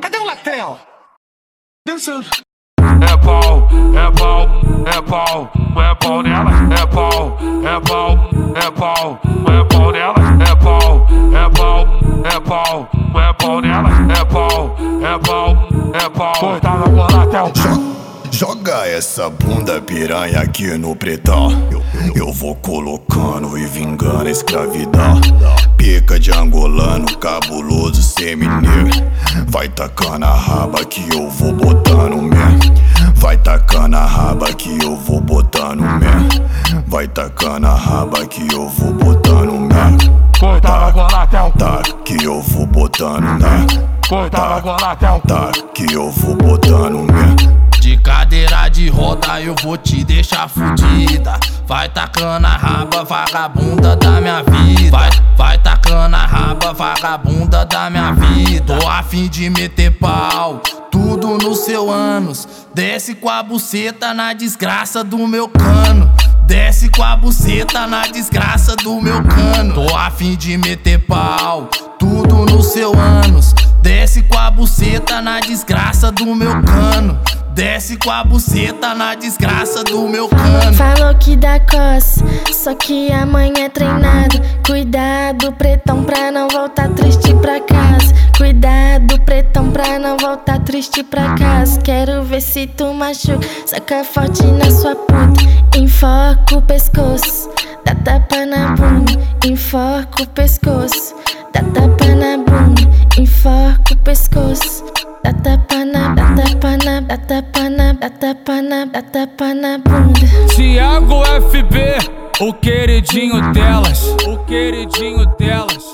Cadê o Latrel? Dançando. É pau, é pau, é pau, é pau nela, é pau, é pau, é pau, é pau nela, é pau, é pau, é pau, é pau nela, é pau, é pau, é pau. Cortada por latel. Joga essa bunda piranha aqui no pretão. Eu, eu vou colocando e vingando a escravidão. Pica de angolano, cabuloso, semineiro. Vai tacando a raba que eu vou botando mesmo. Vai tacando a raba que eu vou botando mesmo. Vai tacando a raba que eu vou botando mesmo. Cortada por latel. Tá que eu vou botando mesmo. Cortada por latel. Tá que eu vou botando mesmo. De cadeira de roda eu vou te deixar fudida. Vai tacando a raba, vagabunda da minha vida. Vai, vai tacando a raba, vagabunda da minha vida. Tô a fim de meter pau, tudo no seu ânus. Desce com a buceta na desgraça do meu cano. Desce com a buceta na desgraça do meu cano. Tô a fim de meter pau, tudo no seu ânus. Desce com a buceta na desgraça do meu cano. Desce com a buceta na desgraça do meu cano. Falou que dá coça, só que amanhã é treinado. Cuidado, pretão, pra não voltar triste pra casa. Cuidado, pretão, pra não voltar triste pra casa. Quero ver se tu machuca, saca forte na sua puta. Enfoca o pescoço, dá tapa na bunda. Enfoca o pescoço, dá tapa na bunda. Enfoca o pescoço. Dá tapa dá tapa na, dá tapa na, dá tapa na bunda. Thiago FB, o queridinho delas, o queridinho delas,